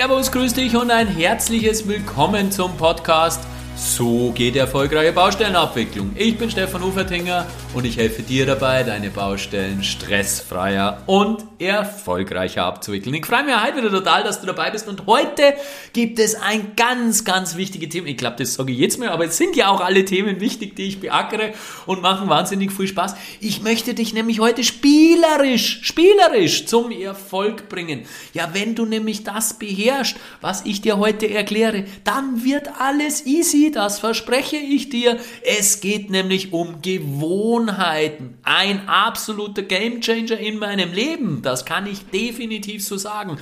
Servus, grüß dich und ein herzliches Willkommen zum Podcast so geht erfolgreiche Baustellenabwicklung. Ich bin Stefan Ufertinger und ich helfe dir dabei, deine Baustellen stressfreier und erfolgreicher abzuwickeln. Ich freue mich heute wieder total, dass du dabei bist und heute gibt es ein ganz, ganz wichtiges Thema. Ich glaube, das sage ich jetzt mal, aber es sind ja auch alle Themen wichtig, die ich beackere und machen wahnsinnig viel Spaß. Ich möchte dich nämlich heute spielerisch, spielerisch zum Erfolg bringen. Ja, wenn du nämlich das beherrschst, was ich dir heute erkläre, dann wird alles easy das verspreche ich dir. Es geht nämlich um Gewohnheiten. Ein absoluter Gamechanger in meinem Leben. Das kann ich definitiv so sagen.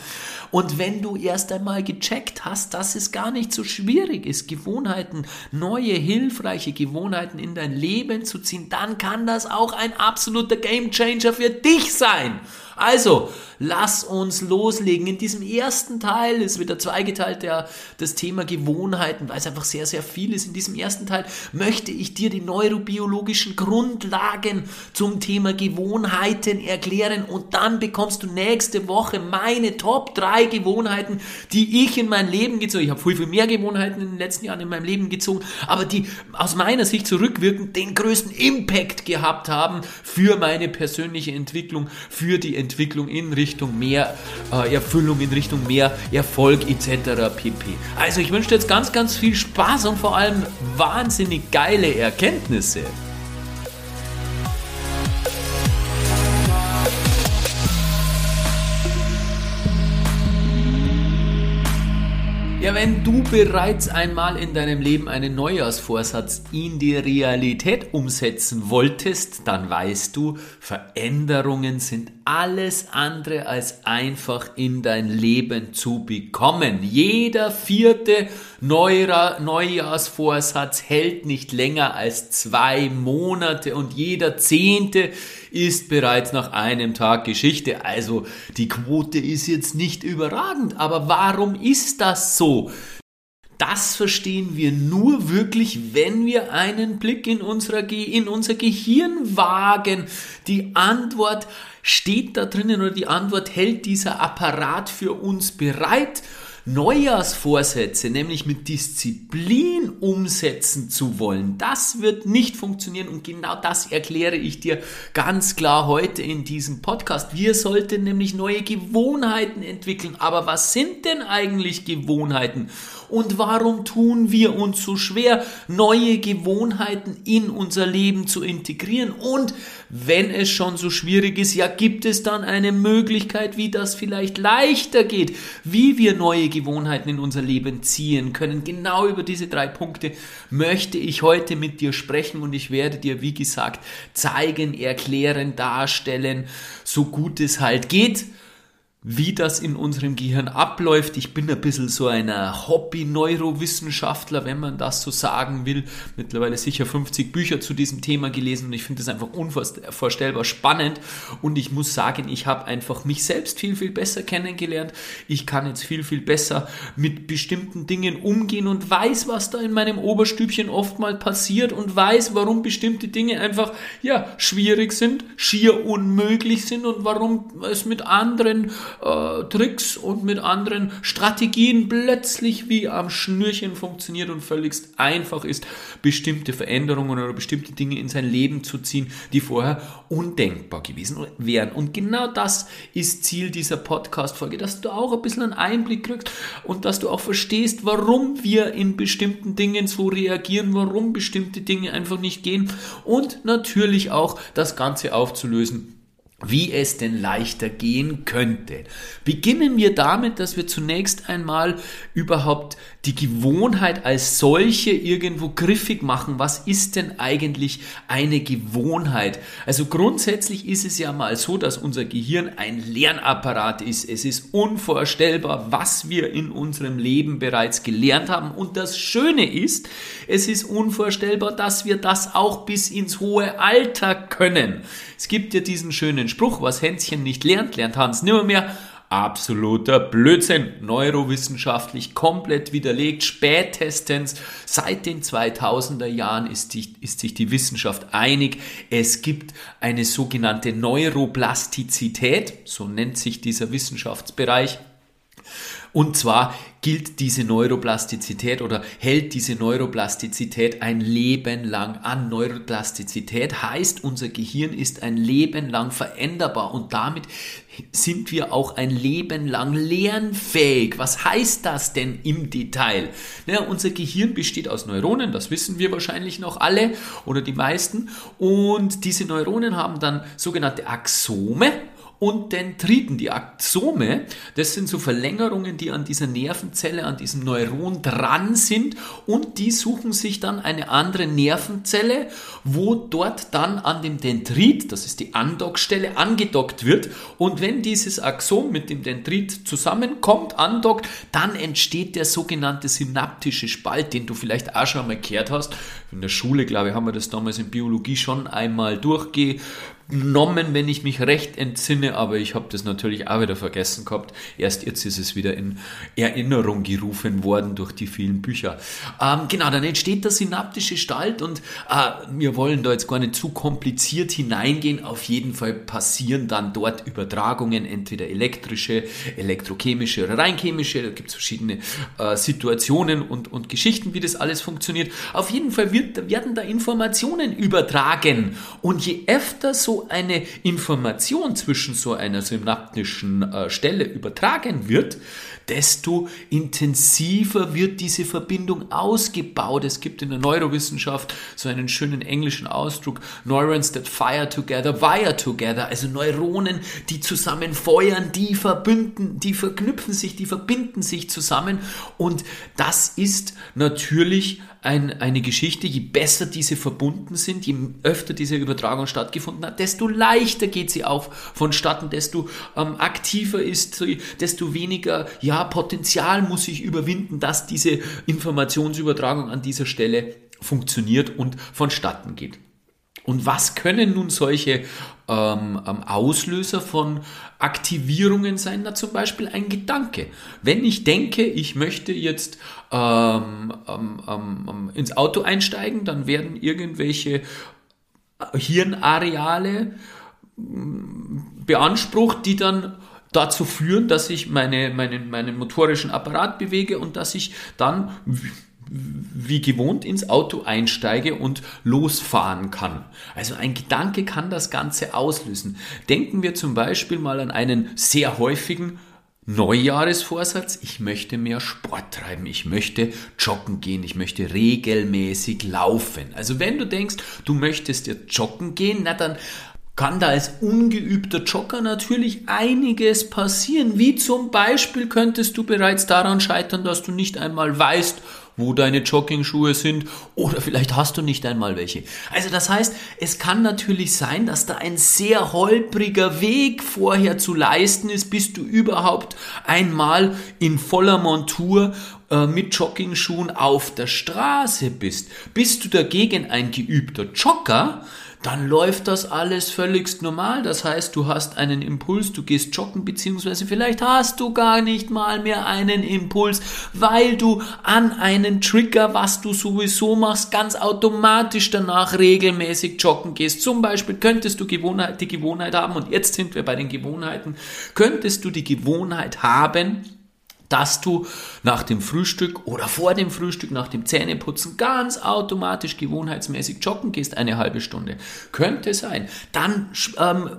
Und wenn du erst einmal gecheckt hast, dass es gar nicht so schwierig ist, Gewohnheiten, neue, hilfreiche Gewohnheiten in dein Leben zu ziehen, dann kann das auch ein absoluter Gamechanger für dich sein. Also, lass uns loslegen. In diesem ersten Teil ist wieder zweigeteilt der, das Thema Gewohnheiten, weil es einfach sehr, sehr viel ist. In diesem ersten Teil möchte ich dir die neurobiologischen Grundlagen zum Thema Gewohnheiten erklären und dann bekommst du nächste Woche meine Top 3 Gewohnheiten, die ich in mein Leben gezogen habe. Ich habe viel, viel mehr Gewohnheiten in den letzten Jahren in meinem Leben gezogen, aber die aus meiner Sicht zurückwirkend den größten Impact gehabt haben für meine persönliche Entwicklung, für die Entwicklung Entwicklung in Richtung mehr äh, Erfüllung, in Richtung mehr Erfolg etc. pp. Also ich wünsche dir jetzt ganz, ganz viel Spaß und vor allem wahnsinnig geile Erkenntnisse. Ja, wenn du bereits einmal in deinem Leben einen Neujahrsvorsatz in die Realität umsetzen wolltest, dann weißt du, Veränderungen sind alles andere als einfach in dein Leben zu bekommen. Jeder vierte Neujahrsvorsatz hält nicht länger als zwei Monate und jeder zehnte ist bereits nach einem Tag Geschichte. Also die Quote ist jetzt nicht überragend, aber warum ist das so? Das verstehen wir nur wirklich, wenn wir einen Blick in, unserer, in unser Gehirn wagen. Die Antwort steht da drinnen oder die Antwort hält dieser Apparat für uns bereit. Neujahrsvorsätze, nämlich mit Disziplin umsetzen zu wollen, das wird nicht funktionieren und genau das erkläre ich dir ganz klar heute in diesem Podcast. Wir sollten nämlich neue Gewohnheiten entwickeln. Aber was sind denn eigentlich Gewohnheiten? Und warum tun wir uns so schwer, neue Gewohnheiten in unser Leben zu integrieren? Und wenn es schon so schwierig ist, ja, gibt es dann eine Möglichkeit, wie das vielleicht leichter geht, wie wir neue Gewohnheiten in unser Leben ziehen können? Genau über diese drei Punkte möchte ich heute mit dir sprechen und ich werde dir, wie gesagt, zeigen, erklären, darstellen, so gut es halt geht wie das in unserem Gehirn abläuft. Ich bin ein bisschen so ein Hobby-Neurowissenschaftler, wenn man das so sagen will. Mittlerweile sicher 50 Bücher zu diesem Thema gelesen und ich finde das einfach unvorstellbar spannend. Und ich muss sagen, ich habe einfach mich selbst viel, viel besser kennengelernt. Ich kann jetzt viel, viel besser mit bestimmten Dingen umgehen und weiß, was da in meinem Oberstübchen oft mal passiert und weiß, warum bestimmte Dinge einfach, ja, schwierig sind, schier unmöglich sind und warum es mit anderen äh, Tricks und mit anderen Strategien plötzlich wie am Schnürchen funktioniert und völligst einfach ist, bestimmte Veränderungen oder bestimmte Dinge in sein Leben zu ziehen, die vorher undenkbar gewesen wären. Und genau das ist Ziel dieser Podcast-Folge, dass du auch ein bisschen einen Einblick kriegst und dass du auch verstehst, warum wir in bestimmten Dingen so reagieren, warum bestimmte Dinge einfach nicht gehen und natürlich auch das Ganze aufzulösen wie es denn leichter gehen könnte. Beginnen wir damit, dass wir zunächst einmal überhaupt die Gewohnheit als solche irgendwo griffig machen. Was ist denn eigentlich eine Gewohnheit? Also grundsätzlich ist es ja mal so, dass unser Gehirn ein Lernapparat ist. Es ist unvorstellbar, was wir in unserem Leben bereits gelernt haben. Und das Schöne ist, es ist unvorstellbar, dass wir das auch bis ins hohe Alter können. Es gibt ja diesen schönen Spruch, was Hänschen nicht lernt, lernt Hans nimmer mehr. Absoluter Blödsinn. Neurowissenschaftlich komplett widerlegt. Spätestens seit den 2000er Jahren ist, die, ist sich die Wissenschaft einig. Es gibt eine sogenannte Neuroplastizität, so nennt sich dieser Wissenschaftsbereich. Und zwar gilt diese Neuroplastizität oder hält diese Neuroplastizität ein Leben lang an. Neuroplastizität heißt, unser Gehirn ist ein Leben lang veränderbar und damit sind wir auch ein Leben lang lernfähig. Was heißt das denn im Detail? Naja, unser Gehirn besteht aus Neuronen, das wissen wir wahrscheinlich noch alle oder die meisten. Und diese Neuronen haben dann sogenannte Axome und Dendriten, die Axome, das sind so Verlängerungen, die an dieser Nervenzelle, an diesem Neuron dran sind und die suchen sich dann eine andere Nervenzelle, wo dort dann an dem Dendrit, das ist die Andockstelle, angedockt wird und wenn dieses Axom mit dem Dendrit zusammenkommt, andockt, dann entsteht der sogenannte synaptische Spalt, den du vielleicht auch schon mal gehört hast. In der Schule, glaube ich, haben wir das damals in Biologie schon einmal durchge genommen, wenn ich mich recht entsinne, aber ich habe das natürlich auch wieder vergessen gehabt. Erst jetzt ist es wieder in Erinnerung gerufen worden durch die vielen Bücher. Ähm, genau, dann entsteht der synaptische Stalt und äh, wir wollen da jetzt gar nicht zu kompliziert hineingehen. Auf jeden Fall passieren dann dort Übertragungen, entweder elektrische, elektrochemische oder rein chemische. Da gibt es verschiedene äh, Situationen und, und Geschichten, wie das alles funktioniert. Auf jeden Fall wird, werden da Informationen übertragen und je öfter so eine Information zwischen so einer synaptischen äh, Stelle übertragen wird, desto intensiver wird diese Verbindung ausgebaut. Es gibt in der Neurowissenschaft so einen schönen englischen Ausdruck, Neurons that fire together, wire together, also Neuronen, die zusammen feuern, die verbünden, die verknüpfen sich, die verbinden sich zusammen. Und das ist natürlich ein, eine Geschichte, je besser diese verbunden sind, je öfter diese Übertragung stattgefunden hat, desto leichter geht sie auch vonstatten, desto ähm, aktiver ist sie, desto weniger ja, Potenzial muss sich überwinden, dass diese Informationsübertragung an dieser Stelle funktioniert und vonstatten geht. Und was können nun solche ähm, ähm, Auslöser von Aktivierungen sein? Na, zum Beispiel ein Gedanke. Wenn ich denke, ich möchte jetzt ähm, ähm, ähm ins Auto einsteigen, dann werden irgendwelche Hirnareale beansprucht, die dann dazu führen, dass ich meine, meinen, meinen motorischen Apparat bewege und dass ich dann wie gewohnt ins Auto einsteige und losfahren kann. Also ein Gedanke kann das Ganze auslösen. Denken wir zum Beispiel mal an einen sehr häufigen Neujahresvorsatz, ich möchte mehr Sport treiben, ich möchte joggen gehen, ich möchte regelmäßig laufen. Also wenn du denkst, du möchtest jetzt joggen gehen, na dann kann da als ungeübter Jogger natürlich einiges passieren. Wie zum Beispiel könntest du bereits daran scheitern, dass du nicht einmal weißt, wo deine Jogging-Schuhe sind oder vielleicht hast du nicht einmal welche. Also das heißt, es kann natürlich sein, dass da ein sehr holpriger Weg vorher zu leisten ist, bis du überhaupt einmal in voller Montur äh, mit Jogging-Schuhen auf der Straße bist. Bist du dagegen ein geübter Jogger, dann läuft das alles völligst normal. Das heißt, du hast einen Impuls, du gehst joggen, beziehungsweise vielleicht hast du gar nicht mal mehr einen Impuls, weil du an einen Trigger, was du sowieso machst, ganz automatisch danach regelmäßig joggen gehst. Zum Beispiel könntest du Gewohnheit, die Gewohnheit haben, und jetzt sind wir bei den Gewohnheiten, könntest du die Gewohnheit haben, dass du nach dem Frühstück oder vor dem Frühstück, nach dem Zähneputzen ganz automatisch gewohnheitsmäßig joggen gehst, eine halbe Stunde. Könnte sein. Dann ähm,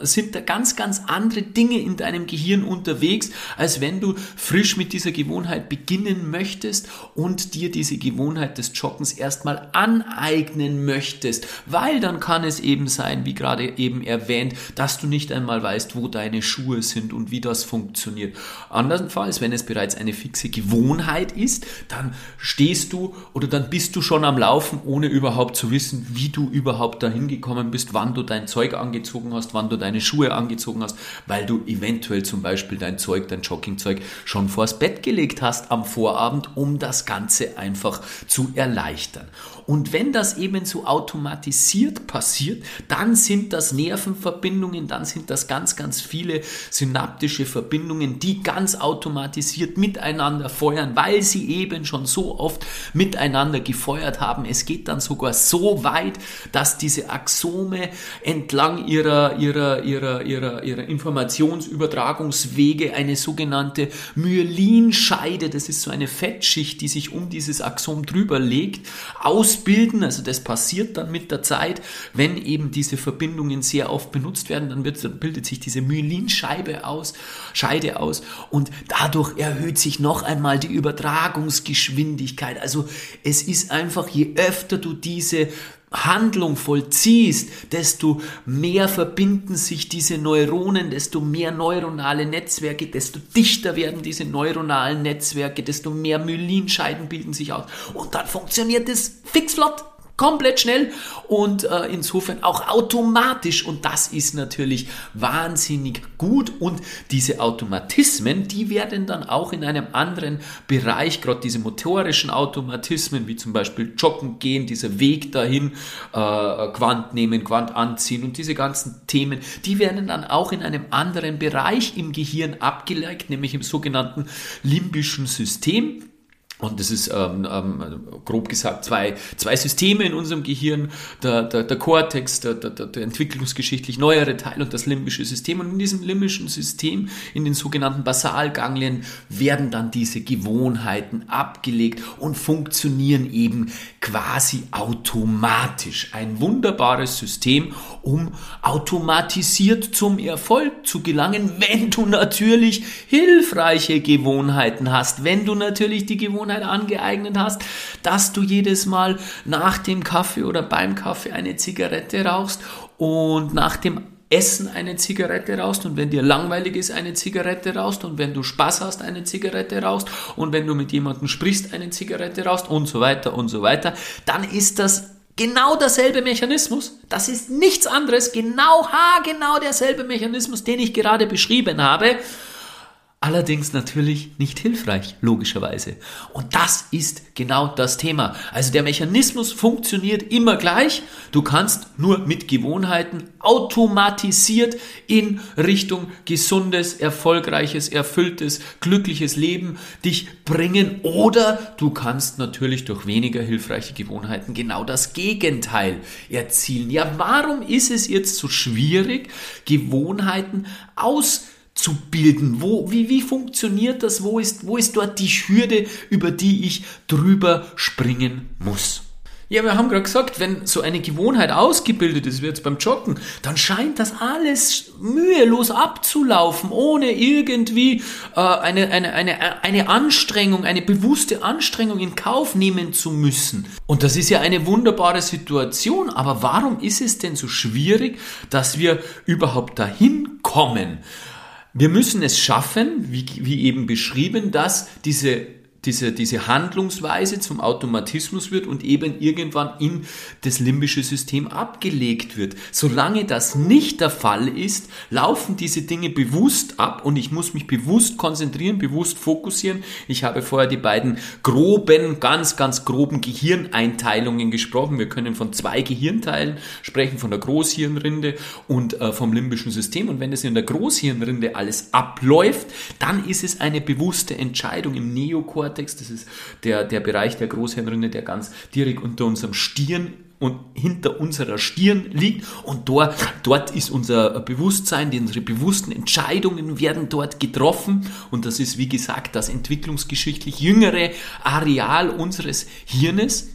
sind da ganz, ganz andere Dinge in deinem Gehirn unterwegs, als wenn du frisch mit dieser Gewohnheit beginnen möchtest und dir diese Gewohnheit des Joggens erstmal aneignen möchtest. Weil dann kann es eben sein, wie gerade eben erwähnt, dass du nicht einmal weißt, wo deine Schuhe sind und wie das funktioniert. Andernfalls, wenn es bereits eine fixe Gewohnheit ist, dann stehst du oder dann bist du schon am Laufen, ohne überhaupt zu wissen, wie du überhaupt dahin gekommen bist, wann du dein Zeug angezogen hast, wann du deine Schuhe angezogen hast, weil du eventuell zum Beispiel dein Zeug, dein Joggingzeug schon vors Bett gelegt hast am Vorabend, um das Ganze einfach zu erleichtern. Und wenn das eben so automatisiert passiert, dann sind das Nervenverbindungen, dann sind das ganz, ganz viele synaptische Verbindungen, die ganz automatisiert automatisiert miteinander feuern, weil sie eben schon so oft miteinander gefeuert haben. Es geht dann sogar so weit, dass diese Axome entlang ihrer, ihrer, ihrer, ihrer, ihrer Informationsübertragungswege eine sogenannte Myelinscheide, das ist so eine Fettschicht, die sich um dieses Axom drüber legt, ausbilden. Also das passiert dann mit der Zeit, wenn eben diese Verbindungen sehr oft benutzt werden, dann, wird, dann bildet sich diese Myelinscheibe aus, Scheide aus und dadurch erhöht sich noch einmal die Übertragungsgeschwindigkeit. Also es ist einfach, je öfter du diese Handlung vollziehst, desto mehr verbinden sich diese Neuronen, desto mehr neuronale Netzwerke, desto dichter werden diese neuronalen Netzwerke, desto mehr Myelinscheiden bilden sich aus. Und dann funktioniert es fixflott komplett schnell und äh, insofern auch automatisch und das ist natürlich wahnsinnig gut und diese Automatismen, die werden dann auch in einem anderen Bereich, gerade diese motorischen Automatismen, wie zum Beispiel Joggen gehen, dieser Weg dahin, äh, Quant nehmen, Quant anziehen und diese ganzen Themen, die werden dann auch in einem anderen Bereich im Gehirn abgeleitet, nämlich im sogenannten limbischen System. Und das ist ähm, ähm, grob gesagt zwei, zwei Systeme in unserem Gehirn, der, der, der Cortex, der, der, der entwicklungsgeschichtlich neuere Teil und das limbische System. Und in diesem limbischen System, in den sogenannten Basalganglien, werden dann diese Gewohnheiten abgelegt und funktionieren eben quasi automatisch. Ein wunderbares System, um automatisiert zum Erfolg zu gelangen, wenn du natürlich hilfreiche Gewohnheiten hast, wenn du natürlich die Gewohnheiten Gewohnheit angeeignet hast, dass du jedes Mal nach dem Kaffee oder beim Kaffee eine Zigarette rauchst und nach dem Essen eine Zigarette rauchst und wenn dir langweilig ist, eine Zigarette rauchst und wenn du Spaß hast, eine Zigarette rauchst und wenn du mit jemandem sprichst, eine Zigarette rauchst und so weiter und so weiter, dann ist das genau derselbe Mechanismus. Das ist nichts anderes, genau, ha, genau derselbe Mechanismus, den ich gerade beschrieben habe. Allerdings natürlich nicht hilfreich, logischerweise. Und das ist genau das Thema. Also der Mechanismus funktioniert immer gleich. Du kannst nur mit Gewohnheiten automatisiert in Richtung gesundes, erfolgreiches, erfülltes, glückliches Leben dich bringen. Oder du kannst natürlich durch weniger hilfreiche Gewohnheiten genau das Gegenteil erzielen. Ja, warum ist es jetzt so schwierig, Gewohnheiten aus zu bilden? Wo, wie, wie funktioniert das? Wo ist, wo ist dort die Hürde, über die ich drüber springen muss? Ja, wir haben gerade gesagt, wenn so eine Gewohnheit ausgebildet ist, wie jetzt beim Joggen, dann scheint das alles mühelos abzulaufen, ohne irgendwie äh, eine, eine, eine, eine Anstrengung, eine bewusste Anstrengung in Kauf nehmen zu müssen. Und das ist ja eine wunderbare Situation, aber warum ist es denn so schwierig, dass wir überhaupt dahin kommen? Wir müssen es schaffen, wie, wie eben beschrieben, dass diese diese, diese Handlungsweise zum Automatismus wird und eben irgendwann in das limbische System abgelegt wird. Solange das nicht der Fall ist, laufen diese Dinge bewusst ab und ich muss mich bewusst konzentrieren, bewusst fokussieren. Ich habe vorher die beiden groben, ganz, ganz groben Gehirneinteilungen gesprochen. Wir können von zwei Gehirnteilen sprechen, von der Großhirnrinde und äh, vom limbischen System. Und wenn es in der Großhirnrinde alles abläuft, dann ist es eine bewusste Entscheidung im Neokortex Cortex, das ist der, der Bereich der Großhirnrinde, der ganz direkt unter unserem Stirn und hinter unserer Stirn liegt. Und dort, dort ist unser Bewusstsein, unsere bewussten Entscheidungen werden dort getroffen. Und das ist wie gesagt das entwicklungsgeschichtlich jüngere Areal unseres Hirnes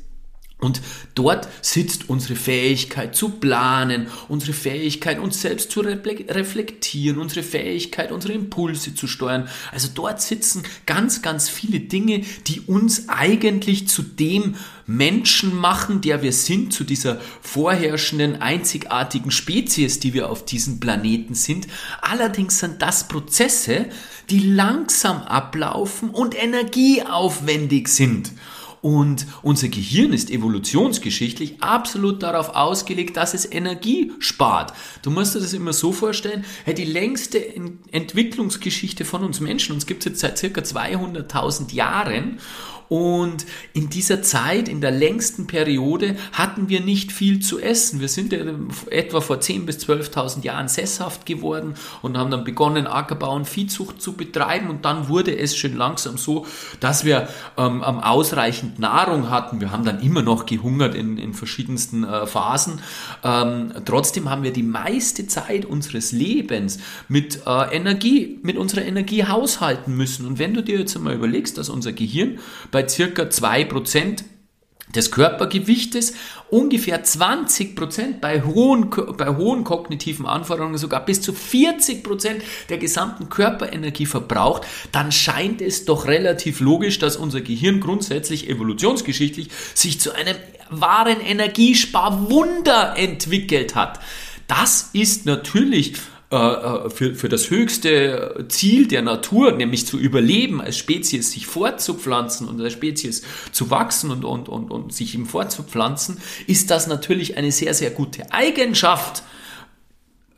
und dort sitzt unsere Fähigkeit zu planen, unsere Fähigkeit, uns selbst zu reflektieren, unsere Fähigkeit, unsere Impulse zu steuern. Also dort sitzen ganz, ganz viele Dinge, die uns eigentlich zu dem Menschen machen, der wir sind, zu dieser vorherrschenden, einzigartigen Spezies, die wir auf diesem Planeten sind. Allerdings sind das Prozesse, die langsam ablaufen und energieaufwendig sind. Und unser Gehirn ist evolutionsgeschichtlich absolut darauf ausgelegt, dass es Energie spart. Du musst dir das immer so vorstellen, die längste Entwicklungsgeschichte von uns Menschen, uns gibt es jetzt seit circa 200.000 Jahren Und in dieser Zeit, in der längsten Periode, hatten wir nicht viel zu essen. Wir sind etwa vor 10.000 bis 12.000 Jahren sesshaft geworden und haben dann begonnen, Ackerbau und Viehzucht zu betreiben. Und dann wurde es schon langsam so, dass wir ähm, ausreichend Nahrung hatten. Wir haben dann immer noch gehungert in, in verschiedensten äh, Phasen. Ähm, trotzdem haben wir die meiste Zeit unseres Lebens mit äh, Energie, mit unserer Energie haushalten müssen. Und wenn du dir jetzt einmal überlegst, dass unser Gehirn bei bei circa 2% des Körpergewichtes, ungefähr 20 bei hohen, bei hohen kognitiven Anforderungen sogar bis zu 40% der gesamten Körperenergie verbraucht, dann scheint es doch relativ logisch, dass unser Gehirn grundsätzlich evolutionsgeschichtlich sich zu einem wahren Energiesparwunder entwickelt hat. Das ist natürlich äh, für, für das höchste Ziel der Natur, nämlich zu überleben, als Spezies sich fortzupflanzen und als Spezies zu wachsen und, und, und, und sich ihm fortzupflanzen, ist das natürlich eine sehr, sehr gute Eigenschaft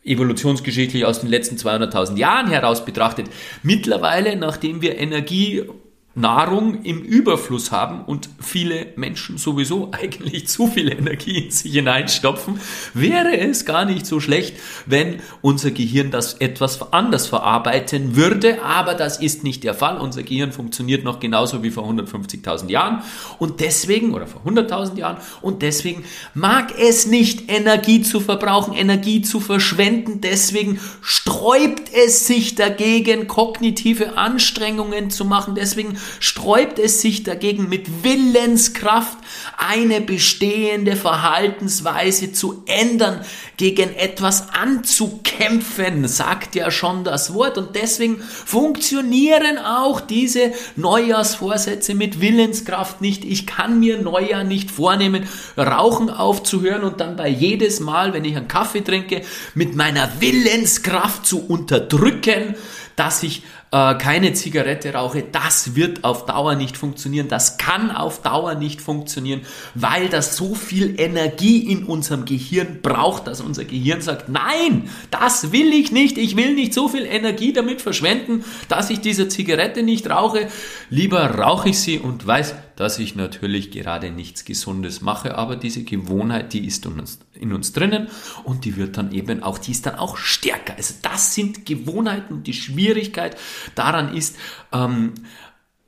evolutionsgeschichtlich aus den letzten 200.000 Jahren heraus betrachtet. Mittlerweile, nachdem wir Energie Nahrung im Überfluss haben und viele Menschen sowieso eigentlich zu viel Energie in sich hineinstopfen, wäre es gar nicht so schlecht, wenn unser Gehirn das etwas anders verarbeiten würde, aber das ist nicht der Fall. Unser Gehirn funktioniert noch genauso wie vor 150.000 Jahren. Und deswegen, oder vor 100.000 Jahren, und deswegen mag es nicht Energie zu verbrauchen, Energie zu verschwenden, deswegen sträubt es sich dagegen, kognitive Anstrengungen zu machen, deswegen sträubt es sich dagegen mit Willenskraft eine bestehende Verhaltensweise zu ändern, gegen etwas anzukämpfen, sagt ja schon das Wort. Und deswegen funktionieren auch diese Neujahrsvorsätze mit Willenskraft nicht. Ich kann mir Neujahr nicht vornehmen, Rauchen aufzuhören und dann bei jedes Mal, wenn ich einen Kaffee trinke, mit meiner Willenskraft zu unterdrücken, dass ich äh, keine Zigarette rauche, das wird auf Dauer nicht funktionieren. Das kann auf Dauer nicht funktionieren, weil das so viel Energie in unserem Gehirn braucht, dass unser Gehirn sagt, nein, das will ich nicht. Ich will nicht so viel Energie damit verschwenden, dass ich diese Zigarette nicht rauche. Lieber rauche ich sie und weiß, dass ich natürlich gerade nichts Gesundes mache, aber diese Gewohnheit, die ist in uns, in uns drinnen und die wird dann eben auch, die ist dann auch stärker. Also das sind Gewohnheiten. Die Schwierigkeit daran ist, ähm,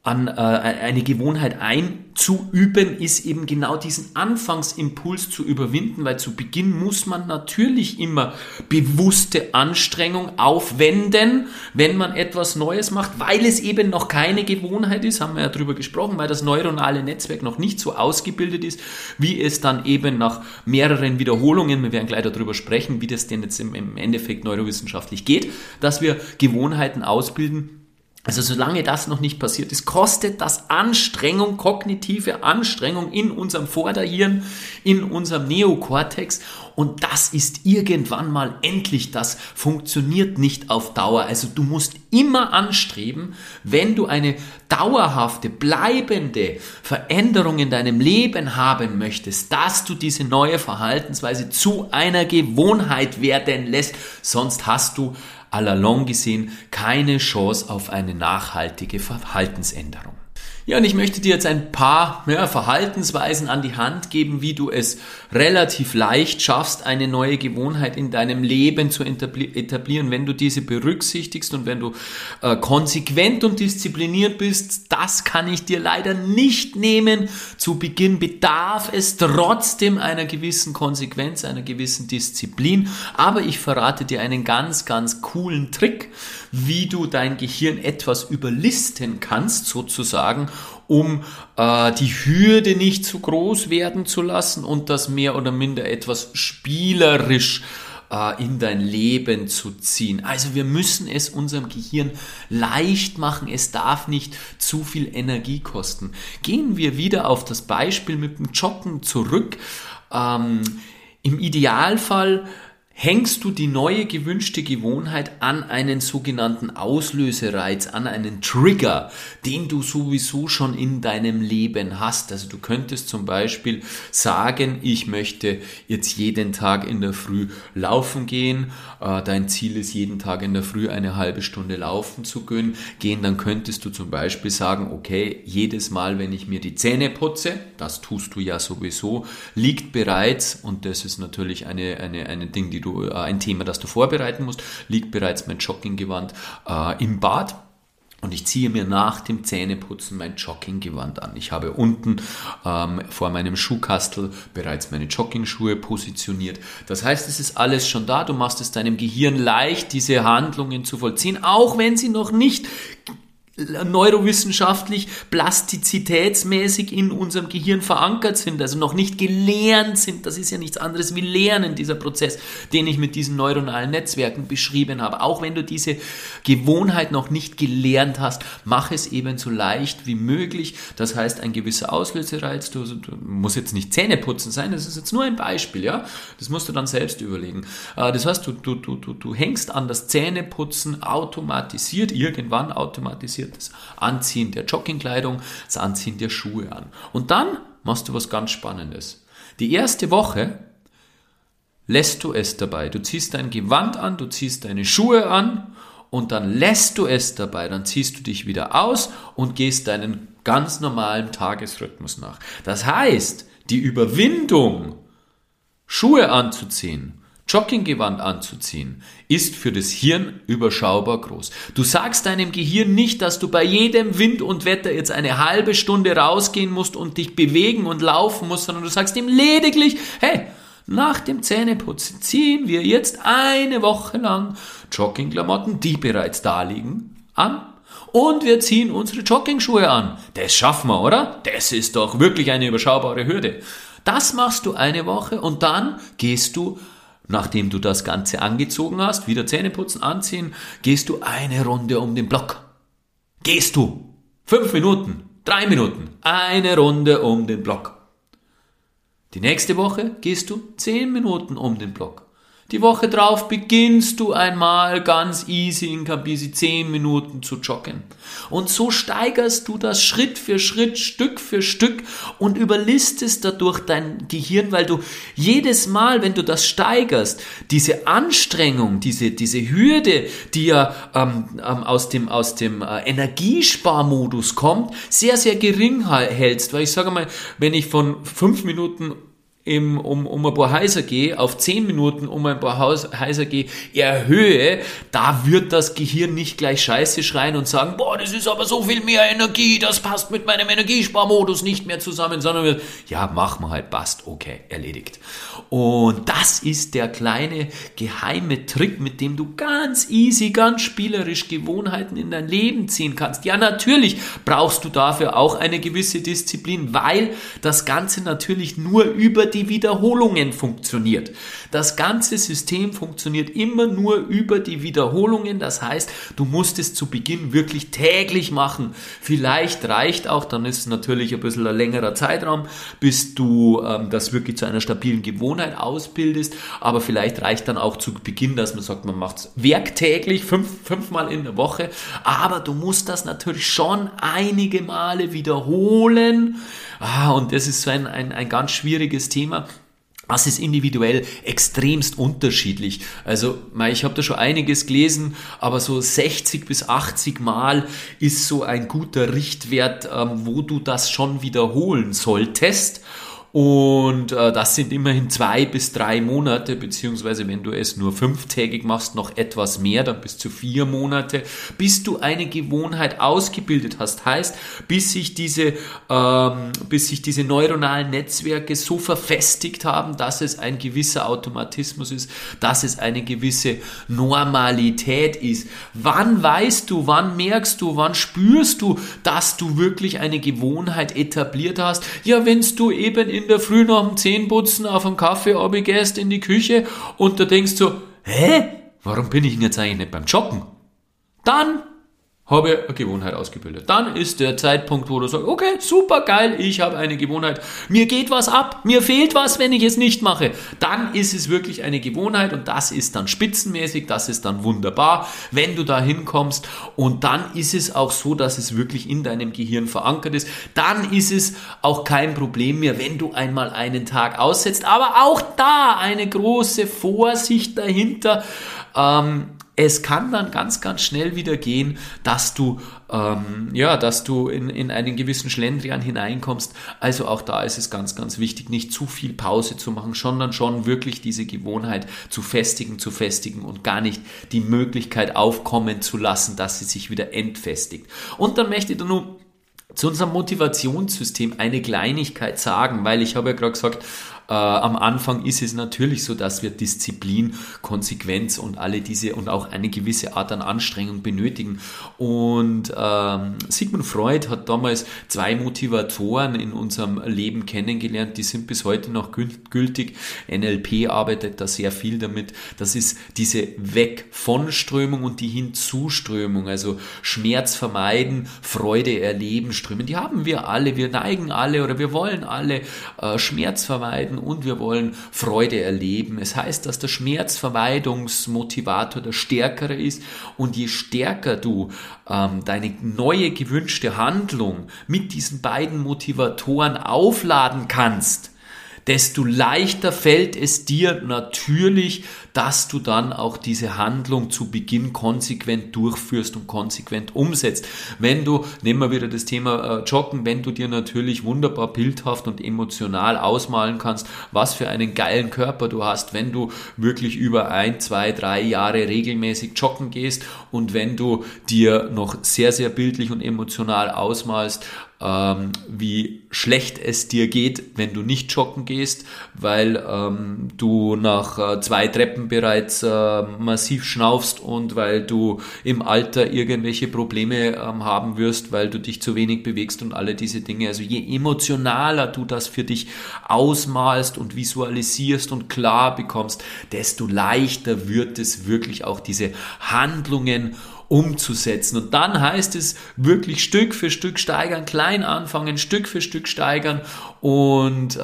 an äh, eine Gewohnheit einzuüben, ist eben genau diesen Anfangsimpuls zu überwinden, weil zu Beginn muss man natürlich immer bewusste Anstrengung aufwenden, wenn man etwas Neues macht, weil es eben noch keine Gewohnheit ist, haben wir ja drüber gesprochen, weil das neuronale Netzwerk noch nicht so ausgebildet ist, wie es dann eben nach mehreren Wiederholungen, wir werden gleich darüber sprechen, wie das denn jetzt im, im Endeffekt neurowissenschaftlich geht, dass wir Gewohnheiten ausbilden, also solange das noch nicht passiert ist, kostet das Anstrengung, kognitive Anstrengung in unserem Vorderhirn, in unserem Neokortex und das ist irgendwann mal endlich, das funktioniert nicht auf Dauer. Also du musst immer anstreben, wenn du eine dauerhafte, bleibende Veränderung in deinem Leben haben möchtest, dass du diese neue Verhaltensweise zu einer Gewohnheit werden lässt, sonst hast du à la longue gesehen keine Chance auf eine nachhaltige Verhaltensänderung. Ja, und ich möchte dir jetzt ein paar ja, Verhaltensweisen an die Hand geben, wie du es relativ leicht schaffst, eine neue Gewohnheit in deinem Leben zu etablieren, wenn du diese berücksichtigst und wenn du äh, konsequent und diszipliniert bist. Das kann ich dir leider nicht nehmen. Zu Beginn bedarf es trotzdem einer gewissen Konsequenz, einer gewissen Disziplin. Aber ich verrate dir einen ganz, ganz coolen Trick, wie du dein Gehirn etwas überlisten kannst, sozusagen, um äh, die Hürde nicht zu groß werden zu lassen und das mehr oder minder etwas spielerisch äh, in dein Leben zu ziehen. Also wir müssen es unserem Gehirn leicht machen. Es darf nicht zu viel Energie kosten. Gehen wir wieder auf das Beispiel mit dem Joggen zurück. Ähm, Im Idealfall hängst du die neue gewünschte Gewohnheit an einen sogenannten Auslösereiz, an einen Trigger, den du sowieso schon in deinem Leben hast. Also du könntest zum Beispiel sagen, ich möchte jetzt jeden Tag in der Früh laufen gehen. Äh, dein Ziel ist jeden Tag in der Früh eine halbe Stunde laufen zu gehen. Dann könntest du zum Beispiel sagen, okay, jedes Mal, wenn ich mir die Zähne putze, das tust du ja sowieso, liegt bereits, und das ist natürlich eine, eine, eine Ding, die du, äh, ein Thema, das du vorbereiten musst, liegt bereits mein Jogginggewand äh, im Bad. Und ich ziehe mir nach dem Zähneputzen mein Jogginggewand an. Ich habe unten ähm, vor meinem Schuhkastel bereits meine Joggingschuhe positioniert. Das heißt, es ist alles schon da. Du machst es deinem Gehirn leicht, diese Handlungen zu vollziehen, auch wenn sie noch nicht neurowissenschaftlich, plastizitätsmäßig in unserem Gehirn verankert sind, also noch nicht gelernt sind. Das ist ja nichts anderes wie Lernen, dieser Prozess, den ich mit diesen neuronalen Netzwerken beschrieben habe. Auch wenn du diese Gewohnheit noch nicht gelernt hast, mach es eben so leicht wie möglich. Das heißt, ein gewisser Auslösereiz, du, du muss jetzt nicht Zähne putzen sein, das ist jetzt nur ein Beispiel, ja. Das musst du dann selbst überlegen. Äh, das heißt, du, du, du, du, du hängst an das Zähneputzen automatisiert, irgendwann automatisiert passiert das Anziehen der Joggingkleidung, das Anziehen der Schuhe an. Und dann machst du was ganz Spannendes. Die erste Woche lässt du es dabei. Du ziehst dein Gewand an, du ziehst deine Schuhe an und dann lässt du es dabei. Dann ziehst du dich wieder aus und gehst deinen ganz normalen Tagesrhythmus nach. Das heißt, die Überwindung, Schuhe anzuziehen, Jogginggewand anzuziehen, ist für das Hirn überschaubar groß. Du sagst deinem Gehirn nicht, dass du bei jedem Wind und Wetter jetzt eine halbe Stunde rausgehen musst und dich bewegen und laufen musst, sondern du sagst ihm lediglich, hey, nach dem Zähneputzen ziehen wir jetzt eine Woche lang Joggingklamotten, die bereits da liegen, an und wir ziehen unsere Joggingschuhe an. Das schaffen wir, oder? Das ist doch wirklich eine überschaubare Hürde. Das machst du eine Woche und dann gehst du Nachdem du das Ganze angezogen hast, wieder Zähne putzen, anziehen, gehst du eine Runde um den Block. Gehst du. Fünf Minuten, drei Minuten, eine Runde um den Block. Die nächste Woche gehst du zehn Minuten um den Block. Die Woche drauf beginnst du einmal ganz easy in Kabisi 10 Minuten zu joggen. Und so steigerst du das Schritt für Schritt, Stück für Stück und überlistest dadurch dein Gehirn, weil du jedes Mal, wenn du das steigerst, diese Anstrengung, diese, diese Hürde, die ja ähm, ähm, aus dem, aus dem äh, Energiesparmodus kommt, sehr, sehr gering hältst. Weil ich sage mal, wenn ich von 5 Minuten im, um, um ein paar Häuser gehe, auf 10 Minuten um ein paar Haus, Häuser gehe, erhöhe, da wird das Gehirn nicht gleich Scheiße schreien und sagen, boah, das ist aber so viel mehr Energie, das passt mit meinem Energiesparmodus nicht mehr zusammen, sondern wird, ja, mach mal halt, passt, okay, erledigt. Und das ist der kleine geheime Trick, mit dem du ganz easy, ganz spielerisch Gewohnheiten in dein Leben ziehen kannst. Ja, natürlich brauchst du dafür auch eine gewisse Disziplin, weil das Ganze natürlich nur über die Wiederholungen funktioniert. Das ganze System funktioniert immer nur über die Wiederholungen. Das heißt, du musst es zu Beginn wirklich täglich machen. Vielleicht reicht auch, dann ist es natürlich ein bisschen ein längerer Zeitraum, bis du ähm, das wirklich zu einer stabilen Gewohnheit ausbildest. Aber vielleicht reicht dann auch zu Beginn, dass man sagt, man macht es werktäglich, fünf, fünfmal in der Woche. Aber du musst das natürlich schon einige Male wiederholen. Ah, und das ist so ein, ein, ein ganz schwieriges Thema. Das ist individuell extremst unterschiedlich. Also, ich habe da schon einiges gelesen, aber so 60 bis 80 Mal ist so ein guter Richtwert, ähm, wo du das schon wiederholen solltest. Und äh, das sind immerhin zwei bis drei Monate, beziehungsweise wenn du es nur fünftägig machst, noch etwas mehr, dann bis zu vier Monate, bis du eine Gewohnheit ausgebildet hast. Heißt, bis sich diese, ähm, bis sich diese neuronalen Netzwerke so verfestigt haben, dass es ein gewisser Automatismus ist, dass es eine gewisse Normalität ist. Wann weißt du, wann merkst du, wann spürst du, dass du wirklich eine Gewohnheit etabliert hast? Ja, wenn du eben in in der Früh nach dem Zähneputzen auf einen Kaffee abgehst in die Küche und da denkst du, hä? Warum bin ich denn jetzt eigentlich nicht beim Joggen? Dann habe eine Gewohnheit ausgebildet. Dann ist der Zeitpunkt, wo du sagst, okay, super geil, ich habe eine Gewohnheit. Mir geht was ab, mir fehlt was, wenn ich es nicht mache. Dann ist es wirklich eine Gewohnheit und das ist dann spitzenmäßig, das ist dann wunderbar, wenn du da hinkommst und dann ist es auch so, dass es wirklich in deinem Gehirn verankert ist. Dann ist es auch kein Problem mehr, wenn du einmal einen Tag aussetzt. Aber auch da eine große Vorsicht dahinter. Ähm, es kann dann ganz, ganz schnell wieder gehen, dass du, ähm, ja, dass du in, in einen gewissen Schlendrian hineinkommst. Also auch da ist es ganz, ganz wichtig, nicht zu viel Pause zu machen, sondern schon wirklich diese Gewohnheit zu festigen, zu festigen und gar nicht die Möglichkeit aufkommen zu lassen, dass sie sich wieder entfestigt. Und dann möchte ich nur zu unserem Motivationssystem eine Kleinigkeit sagen, weil ich habe ja gerade gesagt, äh, am Anfang ist es natürlich so, dass wir Disziplin, Konsequenz und alle diese und auch eine gewisse Art an Anstrengung benötigen. Und ähm, Sigmund Freud hat damals zwei Motivatoren in unserem Leben kennengelernt, die sind bis heute noch gültig. NLP arbeitet da sehr viel damit. Das ist diese Weg von Strömung und die Hinzuströmung, also Schmerz vermeiden, Freude erleben, Strömen. Die haben wir alle, wir neigen alle oder wir wollen alle äh, Schmerz vermeiden und wir wollen Freude erleben. Es heißt, dass der Schmerzvermeidungsmotivator der stärkere ist und je stärker du ähm, deine neue gewünschte Handlung mit diesen beiden Motivatoren aufladen kannst, desto leichter fällt es dir natürlich, dass du dann auch diese Handlung zu Beginn konsequent durchführst und konsequent umsetzt. Wenn du, nehmen wir wieder das Thema äh, Joggen, wenn du dir natürlich wunderbar bildhaft und emotional ausmalen kannst, was für einen geilen Körper du hast, wenn du wirklich über ein, zwei, drei Jahre regelmäßig joggen gehst und wenn du dir noch sehr, sehr bildlich und emotional ausmalst, ähm, wie schlecht es dir geht, wenn du nicht joggen gehst, weil ähm, du nach äh, zwei Treppen bereits äh, massiv schnaufst und weil du im Alter irgendwelche Probleme ähm, haben wirst, weil du dich zu wenig bewegst und alle diese Dinge. Also je emotionaler du das für dich ausmalst und visualisierst und klar bekommst, desto leichter wird es wirklich auch diese Handlungen umzusetzen. Und dann heißt es wirklich Stück für Stück steigern, klein anfangen, Stück für Stück steigern und äh,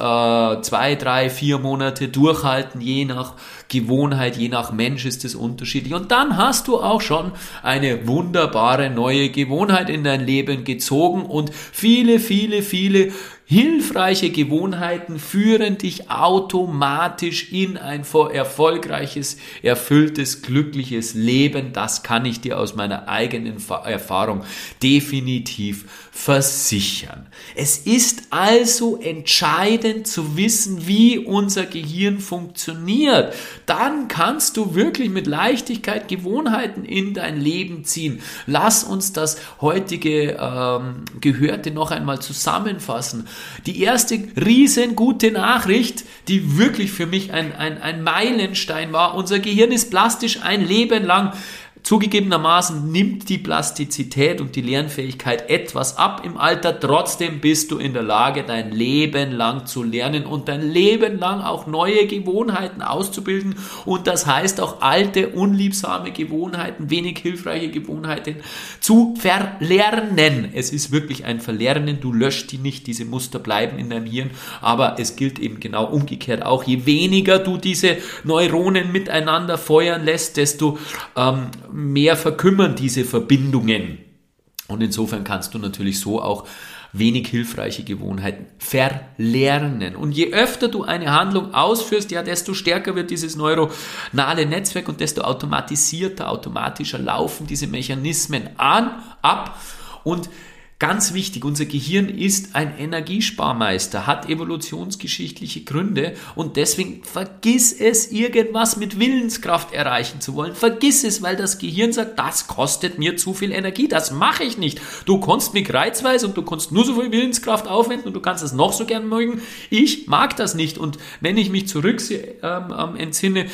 zwei, drei, vier Monate durchhalten, je nach Gewohnheit, je nach Mensch ist es unterschiedlich. Und dann hast du auch schon eine wunderbare neue Gewohnheit in dein Leben gezogen und viele, viele, viele Hilfreiche Gewohnheiten führen dich automatisch in ein erfolgreiches, erfülltes, glückliches Leben. Das kann ich dir aus meiner eigenen Erfahrung definitiv versichern. Es ist also entscheidend zu wissen, wie unser Gehirn funktioniert. Dann kannst du wirklich mit Leichtigkeit Gewohnheiten in dein Leben ziehen. Lass uns das heutige ähm, Gehörte noch einmal zusammenfassen. Die erste riesengute Nachricht, die wirklich für mich ein, ein, ein Meilenstein war. Unser Gehirn ist plastisch ein Leben lang. Zugegebenermaßen nimmt die Plastizität und die Lernfähigkeit etwas ab im Alter, trotzdem bist du in der Lage, dein Leben lang zu lernen und dein Leben lang auch neue Gewohnheiten auszubilden. Und das heißt auch alte, unliebsame Gewohnheiten, wenig hilfreiche Gewohnheiten zu verlernen. Es ist wirklich ein Verlernen, du löscht die nicht, diese Muster bleiben in deinem Hirn, aber es gilt eben genau umgekehrt auch, je weniger du diese Neuronen miteinander feuern lässt, desto ähm, mehr verkümmern diese Verbindungen. Und insofern kannst du natürlich so auch wenig hilfreiche Gewohnheiten verlernen. Und je öfter du eine Handlung ausführst, ja, desto stärker wird dieses neuronale Netzwerk und desto automatisierter, automatischer laufen diese Mechanismen an, ab. Und Ganz wichtig, unser Gehirn ist ein Energiesparmeister, hat evolutionsgeschichtliche Gründe und deswegen vergiss es, irgendwas mit Willenskraft erreichen zu wollen. Vergiss es, weil das Gehirn sagt, das kostet mir zu viel Energie, das mache ich nicht. Du kannst mich reizweise und du kannst nur so viel Willenskraft aufwenden und du kannst es noch so gern mögen. Ich mag das nicht und wenn ich mich zurück ähm, ähm entsinne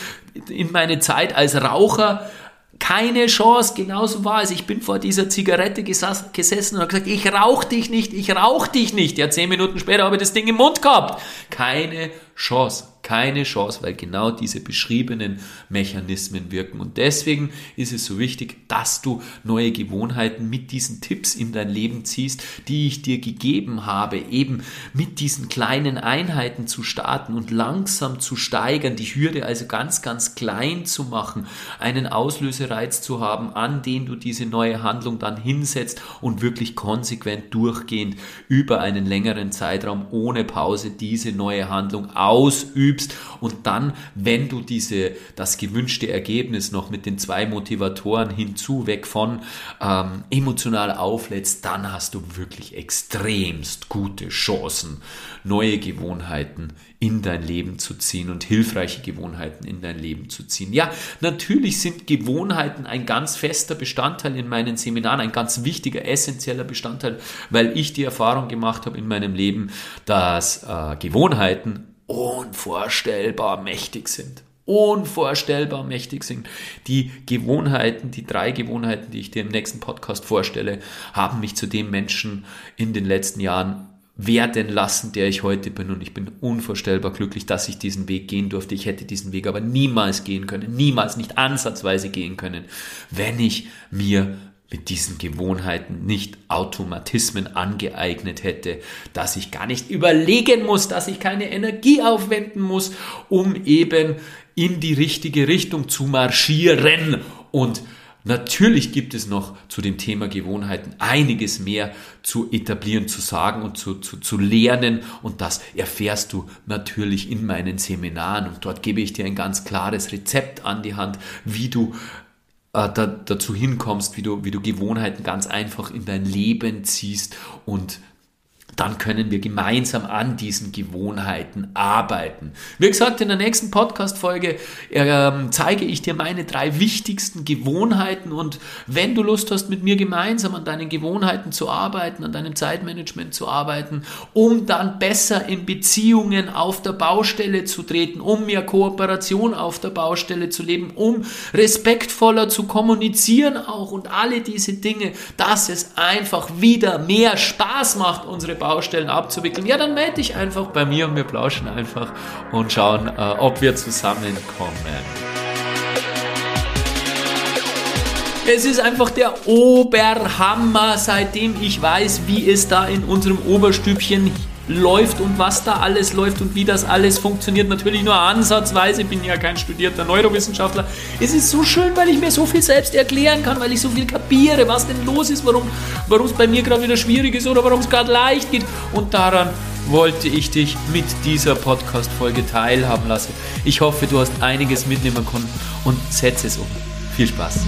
in meine Zeit als Raucher, keine Chance, genauso war es. Ich bin vor dieser Zigarette gesessen und habe gesagt, ich rauch dich nicht, ich rauch dich nicht. Ja, zehn Minuten später habe ich das Ding im Mund gehabt. Keine Chance. Keine Chance, weil genau diese beschriebenen Mechanismen wirken. Und deswegen ist es so wichtig, dass du neue Gewohnheiten mit diesen Tipps in dein Leben ziehst, die ich dir gegeben habe, eben mit diesen kleinen Einheiten zu starten und langsam zu steigern, die Hürde also ganz, ganz klein zu machen, einen Auslösereiz zu haben, an den du diese neue Handlung dann hinsetzt und wirklich konsequent durchgehend über einen längeren Zeitraum ohne Pause diese neue Handlung ausübst und dann, wenn du diese, das gewünschte Ergebnis noch mit den zwei Motivatoren hinzu, weg von ähm, emotional auflädst, dann hast du wirklich extremst gute Chancen, neue Gewohnheiten in dein Leben zu ziehen und hilfreiche Gewohnheiten in dein Leben zu ziehen. Ja, natürlich sind Gewohnheiten ein ganz fester Bestandteil in meinen Seminaren, ein ganz wichtiger, essentieller Bestandteil, weil ich die Erfahrung gemacht habe in meinem Leben, dass äh, Gewohnheiten unvorstellbar mächtig sind unvorstellbar mächtig sind. Die Gewohnheiten, die drei Gewohnheiten, die ich dir im nächsten Podcast vorstelle, haben mich zu dem Menschen in den letzten Jahren werden lassen, der ich heute bin. Und ich bin unvorstellbar glücklich, dass ich diesen Weg gehen durfte. Ich hätte diesen Weg aber niemals gehen können, niemals, nicht ansatzweise gehen können, wenn ich mir mit diesen Gewohnheiten nicht Automatismen angeeignet hätte, dass ich gar nicht überlegen muss, dass ich keine Energie aufwenden muss, um eben in die richtige Richtung zu marschieren und Natürlich gibt es noch zu dem Thema Gewohnheiten einiges mehr zu etablieren, zu sagen und zu, zu, zu lernen. Und das erfährst du natürlich in meinen Seminaren. Und dort gebe ich dir ein ganz klares Rezept an die Hand, wie du äh, da, dazu hinkommst, wie du, wie du Gewohnheiten ganz einfach in dein Leben ziehst und dann können wir gemeinsam an diesen Gewohnheiten arbeiten. Wie gesagt, in der nächsten Podcast-Folge äh, zeige ich dir meine drei wichtigsten Gewohnheiten und wenn du Lust hast, mit mir gemeinsam an deinen Gewohnheiten zu arbeiten, an deinem Zeitmanagement zu arbeiten, um dann besser in Beziehungen auf der Baustelle zu treten, um mehr Kooperation auf der Baustelle zu leben, um respektvoller zu kommunizieren auch und alle diese Dinge, dass es einfach wieder mehr Spaß macht, unsere Baustelle Baustellen abzuwickeln, ja, dann melde dich einfach bei mir und wir plauschen einfach und schauen, äh, ob wir zusammenkommen. Es ist einfach der Oberhammer, seitdem ich weiß, wie es da in unserem Oberstübchen läuft und was da alles läuft und wie das alles funktioniert. Natürlich nur ansatzweise, bin ja kein studierter Neurowissenschaftler. Es ist so schön, weil ich mir so viel selbst erklären kann, weil ich so viel kapiere, was denn los ist, warum es bei mir gerade wieder schwierig ist oder warum es gerade leicht geht. Und daran wollte ich dich mit dieser Podcast-Folge teilhaben lassen. Ich hoffe, du hast einiges mitnehmen können und setze es um. Viel Spaß!